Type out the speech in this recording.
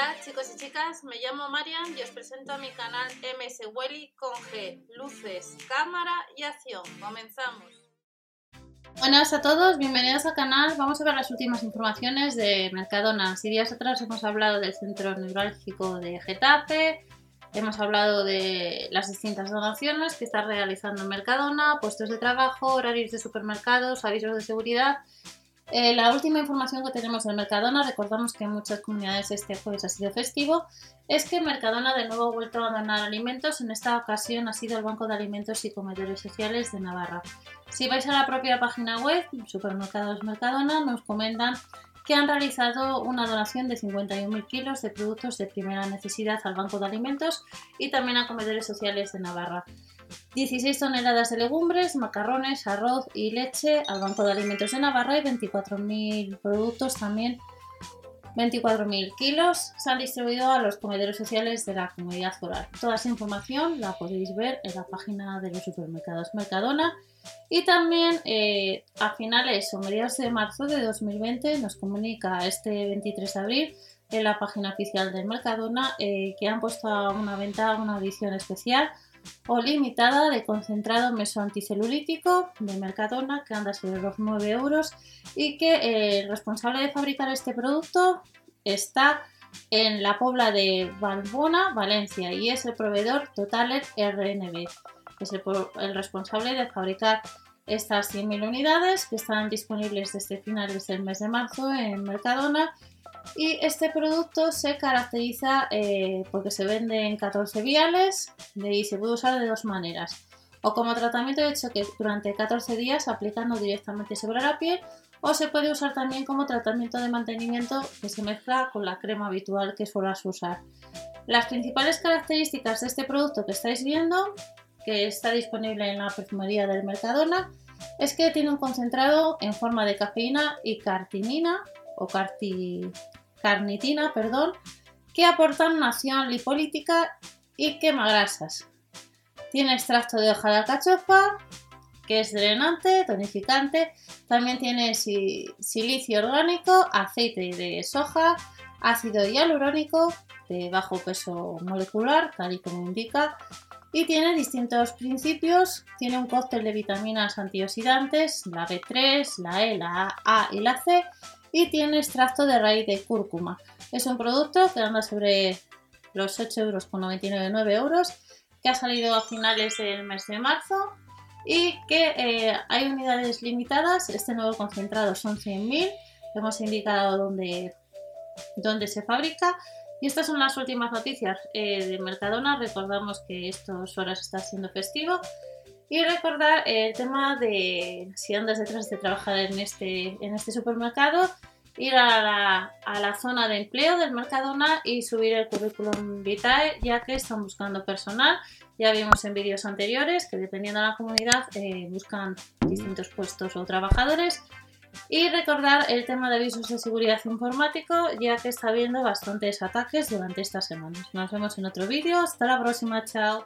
Hola chicos y chicas, me llamo Marian y os presento a mi canal MS Welly con G, luces, cámara y acción. Comenzamos. Buenas a todos, bienvenidos al canal. Vamos a ver las últimas informaciones de Mercadona. Si días atrás hemos hablado del centro neurálgico de Getafe, hemos hablado de las distintas donaciones que está realizando Mercadona, puestos de trabajo, horarios de supermercados, avisos de seguridad eh, la última información que tenemos del Mercadona, recordamos que en muchas comunidades este jueves ha sido festivo, es que Mercadona de nuevo ha vuelto a donar alimentos, en esta ocasión ha sido el Banco de Alimentos y Comedores Sociales de Navarra. Si vais a la propia página web, Supermercados Mercadona, nos comentan que han realizado una donación de 51.000 kilos de productos de primera necesidad al Banco de Alimentos y también a Comedores Sociales de Navarra. 16 toneladas de legumbres, macarrones, arroz y leche al Banco de Alimentos de Navarra y 24.000 productos también. 24.000 kilos se han distribuido a los comedores sociales de la comunidad rural. Toda esa información la podéis ver en la página de los supermercados Mercadona y también eh, a finales o mediados de marzo de 2020 nos comunica este 23 de abril en la página oficial del Mercadona eh, que han puesto a una venta una edición especial o limitada de concentrado mesoanticelulítico de Mercadona que anda sobre los 9 euros y que eh, el responsable de fabricar este producto está en la Pobla de Valbona, Valencia y es el proveedor Totaler RNB. Es el, el responsable de fabricar estas 100.000 unidades que están disponibles desde finales del mes de marzo en Mercadona y este producto se caracteriza eh, porque se vende en 14 viales y se puede usar de dos maneras. O como tratamiento de choque durante 14 días aplicando directamente sobre la piel o se puede usar también como tratamiento de mantenimiento que se mezcla con la crema habitual que suelas usar. Las principales características de este producto que estáis viendo, que está disponible en la perfumería del Mercadona, es que tiene un concentrado en forma de cafeína y cartinina o carnitina, perdón, que aportan una acción lipolítica y quema grasas. Tiene extracto de hoja de alcachofa, que es drenante, tonificante. También tiene silicio orgánico, aceite de soja, ácido hialurónico de bajo peso molecular, tal y como indica, y tiene distintos principios. Tiene un cóctel de vitaminas antioxidantes, la B3, la E, la A y la C, y tiene extracto de raíz de cúrcuma. Es un producto que anda sobre los 8,99 euros, que ha salido a finales del mes de marzo y que eh, hay unidades limitadas. Este nuevo concentrado son 100.000, hemos indicado dónde, dónde se fabrica. Y estas son las últimas noticias eh, de Mercadona. Recordamos que estos horas está siendo festivo y recordar el tema de si andas detrás de trabajar en este, en este supermercado, ir a la, a la zona de empleo del Mercadona y subir el currículum vitae, ya que están buscando personal. Ya vimos en vídeos anteriores que dependiendo de la comunidad eh, buscan distintos puestos o trabajadores. Y recordar el tema de avisos de seguridad informático, ya que está habiendo bastantes ataques durante estas semanas. Nos vemos en otro vídeo. Hasta la próxima. Chao.